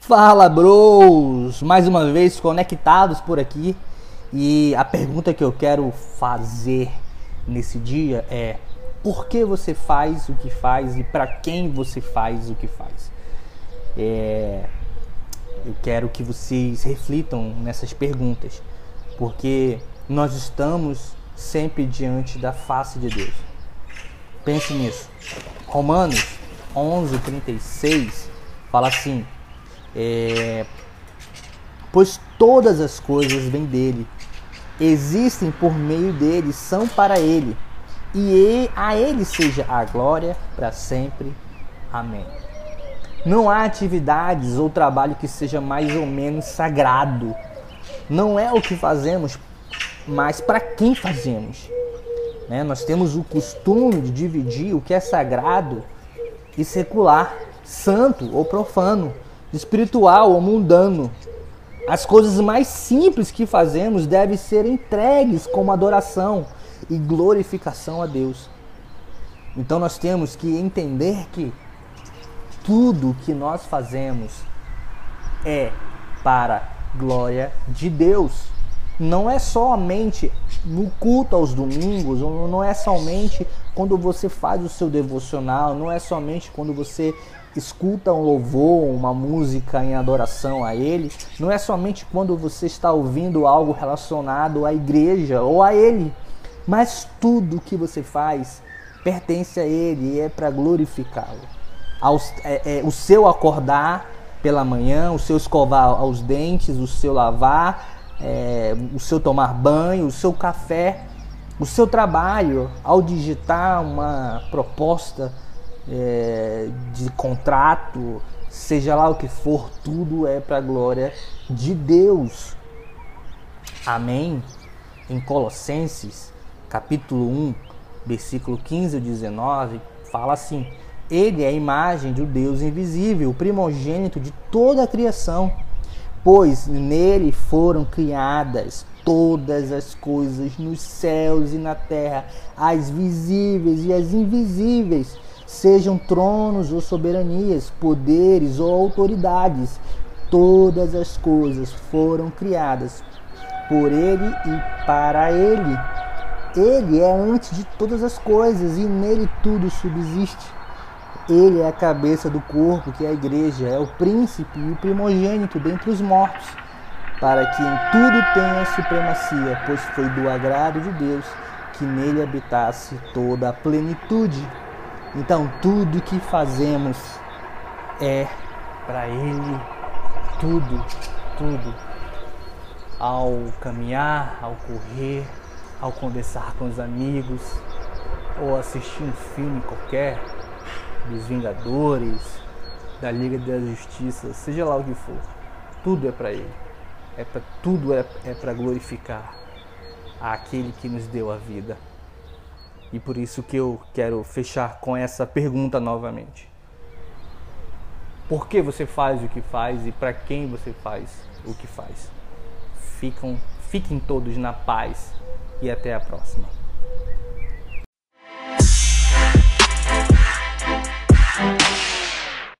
Fala, bros! Mais uma vez conectados por aqui. E a pergunta que eu quero fazer nesse dia é: por que você faz o que faz e para quem você faz o que faz? É, eu quero que vocês reflitam nessas perguntas, porque nós estamos sempre diante da face de Deus. Pense nisso. Romanos 11:36 fala assim: é, pois todas as coisas vêm dele, existem por meio dele, são para ele, e a ele seja a glória para sempre. Amém. Não há atividades ou trabalho que seja mais ou menos sagrado. Não é o que fazemos, mas para quem fazemos. Né? Nós temos o costume de dividir o que é sagrado e secular, santo ou profano, espiritual ou mundano. As coisas mais simples que fazemos devem ser entregues como adoração e glorificação a Deus. Então nós temos que entender que tudo que nós fazemos é para glória de Deus. Não é somente no culto aos domingos, não é somente quando você faz o seu devocional, não é somente quando você escuta um louvor, uma música em adoração a Ele, não é somente quando você está ouvindo algo relacionado à igreja ou a Ele, mas tudo que você faz pertence a Ele e é para glorificá-lo. É, é, o seu acordar pela manhã, o seu escovar os dentes, o seu lavar, é, o seu tomar banho, o seu café, o seu trabalho, ao digitar uma proposta é, de contrato, seja lá o que for, tudo é para a glória de Deus. Amém? Em Colossenses, capítulo 1, versículo 15 e 19, fala assim: ele é a imagem do Deus invisível, o primogênito de toda a criação, pois nele foram criadas todas as coisas nos céus e na terra, as visíveis e as invisíveis, sejam tronos ou soberanias, poderes ou autoridades, todas as coisas foram criadas por ele e para ele. Ele é antes de todas as coisas e nele tudo subsiste. Ele é a cabeça do corpo, que é a igreja, é o príncipe e o primogênito dentre os mortos, para que em tudo tenha supremacia, pois foi do agrado de Deus que nele habitasse toda a plenitude. Então, tudo que fazemos é para Ele, tudo, tudo. Ao caminhar, ao correr, ao conversar com os amigos, ou assistir um filme qualquer, dos Vingadores, da Liga da Justiça, seja lá o que for, tudo é para Ele. É para tudo é, é para glorificar aquele que nos deu a vida. E por isso que eu quero fechar com essa pergunta novamente. Por que você faz o que faz e para quem você faz o que faz? Ficam, fiquem todos na paz e até a próxima.